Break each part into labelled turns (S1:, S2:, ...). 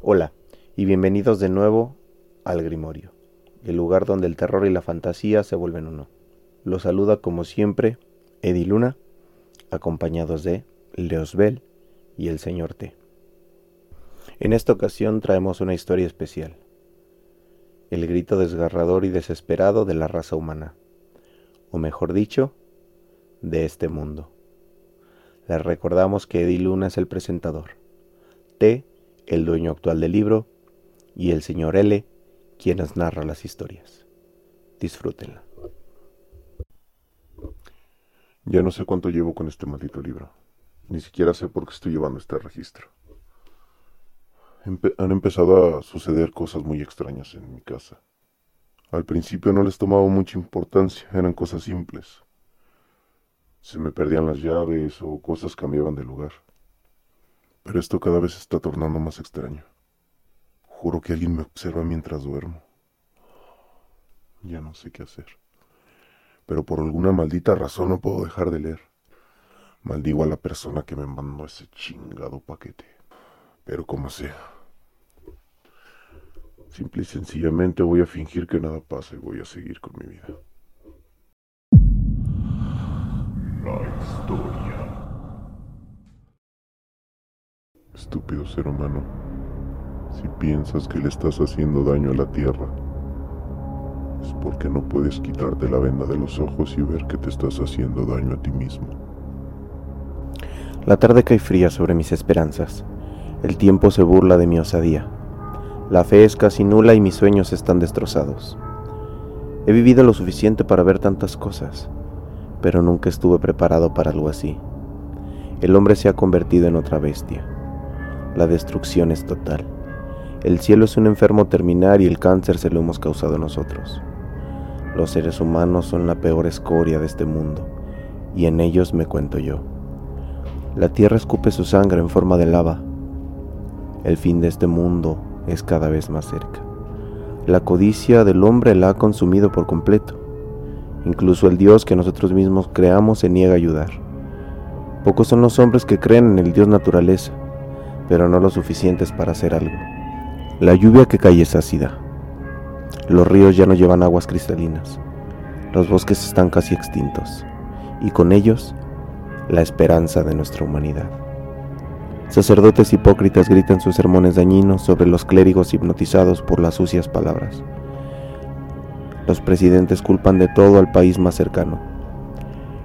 S1: Hola y bienvenidos de nuevo al Grimorio, el lugar donde el terror y la fantasía se vuelven uno. Los saluda como siempre Edi Luna, acompañados de Leosbel y el señor T. En esta ocasión traemos una historia especial, el grito desgarrador y desesperado de la raza humana, o mejor dicho, de este mundo. Les recordamos que Eddie Luna es el presentador, T el dueño actual del libro, y el señor L, quien nos narra las historias. Disfrútenla.
S2: Ya no sé cuánto llevo con este maldito libro. Ni siquiera sé por qué estoy llevando este registro. han empezado a suceder cosas muy extrañas en mi casa. Al principio no les tomaba mucha importancia, eran cosas simples. Se me perdían las llaves o cosas cambiaban de lugar. Pero esto cada vez está tornando más extraño. Juro que alguien me observa mientras duermo. Ya no sé qué hacer. Pero por alguna maldita razón no puedo dejar de leer. Maldigo a la persona que me mandó ese chingado paquete. Pero como sea. Simple y sencillamente voy a fingir que nada pasa y voy a seguir con mi vida. La historia. Estúpido ser humano, si piensas que le estás haciendo daño a la tierra, es porque no puedes quitarte la venda de los ojos y ver que te estás haciendo daño a ti mismo.
S1: La tarde cae fría sobre mis esperanzas. El tiempo se burla de mi osadía. La fe es casi nula y mis sueños están destrozados. He vivido lo suficiente para ver tantas cosas, pero nunca estuve preparado para algo así. El hombre se ha convertido en otra bestia la destrucción es total. El cielo es un enfermo terminal y el cáncer se lo hemos causado nosotros. Los seres humanos son la peor escoria de este mundo, y en ellos me cuento yo. La tierra escupe su sangre en forma de lava. El fin de este mundo es cada vez más cerca. La codicia del hombre la ha consumido por completo. Incluso el Dios que nosotros mismos creamos se niega a ayudar. Pocos son los hombres que creen en el Dios naturaleza pero no lo suficientes para hacer algo. La lluvia que cae es ácida. Los ríos ya no llevan aguas cristalinas. Los bosques están casi extintos. Y con ellos, la esperanza de nuestra humanidad. Sacerdotes hipócritas gritan sus sermones dañinos sobre los clérigos hipnotizados por las sucias palabras. Los presidentes culpan de todo al país más cercano.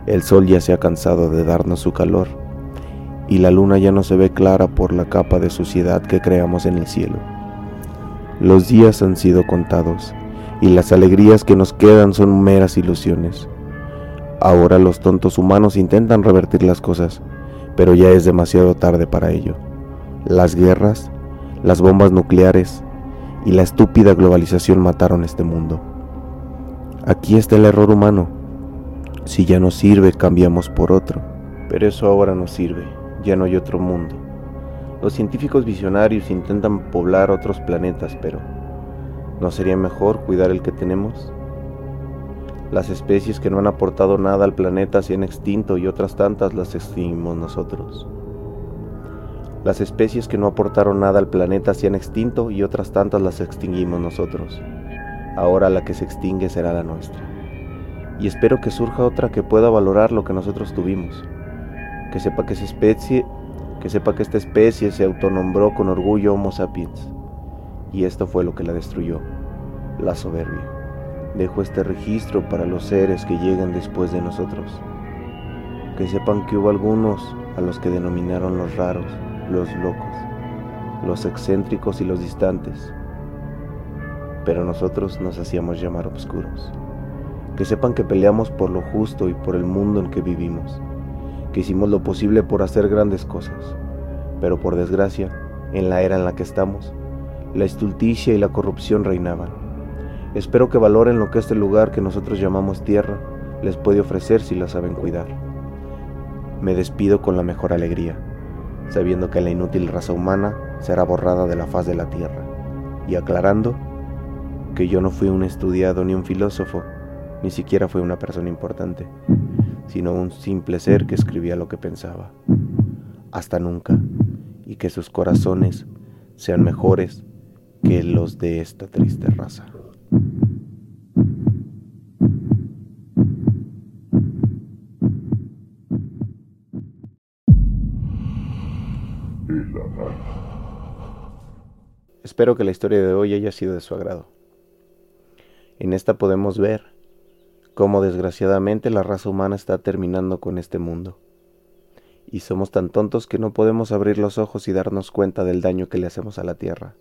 S1: El sol ya se ha cansado de darnos su calor y la luna ya no se ve clara por la capa de suciedad que creamos en el cielo. Los días han sido contados y las alegrías que nos quedan son meras ilusiones. Ahora los tontos humanos intentan revertir las cosas, pero ya es demasiado tarde para ello. Las guerras, las bombas nucleares y la estúpida globalización mataron este mundo. Aquí está el error humano. Si ya no sirve, cambiamos por otro. Pero eso ahora no sirve ya no hay otro mundo. Los científicos visionarios intentan poblar otros planetas, pero ¿no sería mejor cuidar el que tenemos? Las especies que no han aportado nada al planeta se han extinto y otras tantas las extinguimos nosotros. Las especies que no aportaron nada al planeta se han extinto y otras tantas las extinguimos nosotros. Ahora la que se extingue será la nuestra. Y espero que surja otra que pueda valorar lo que nosotros tuvimos que sepa que esa especie, que sepa que esta especie se autonombró con orgullo Homo sapiens. Y esto fue lo que la destruyó, la soberbia. Dejó este registro para los seres que lleguen después de nosotros. Que sepan que hubo algunos a los que denominaron los raros, los locos, los excéntricos y los distantes. Pero nosotros nos hacíamos llamar obscuros. Que sepan que peleamos por lo justo y por el mundo en que vivimos que hicimos lo posible por hacer grandes cosas, pero por desgracia, en la era en la que estamos, la estulticia y la corrupción reinaban. Espero que valoren lo que este lugar que nosotros llamamos tierra les puede ofrecer si la saben cuidar. Me despido con la mejor alegría, sabiendo que la inútil raza humana será borrada de la faz de la tierra, y aclarando que yo no fui un estudiado ni un filósofo, ni siquiera fui una persona importante sino un simple ser que escribía lo que pensaba. Hasta nunca, y que sus corazones sean mejores que los de esta triste raza. Espero que la historia de hoy haya sido de su agrado. En esta podemos ver cómo desgraciadamente la raza humana está terminando con este mundo. Y somos tan tontos que no podemos abrir los ojos y darnos cuenta del daño que le hacemos a la Tierra.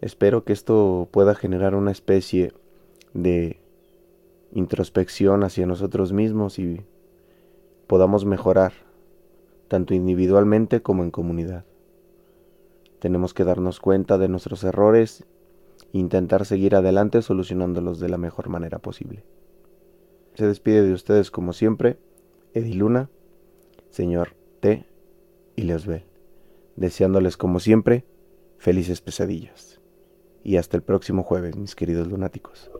S1: Espero que esto pueda generar una especie de introspección hacia nosotros mismos y podamos mejorar, tanto individualmente como en comunidad. Tenemos que darnos cuenta de nuestros errores intentar seguir adelante solucionándolos de la mejor manera posible. Se despide de ustedes como siempre, Ediluna, señor T y Leosbel, deseándoles como siempre felices pesadillas. Y hasta el próximo jueves, mis queridos lunáticos.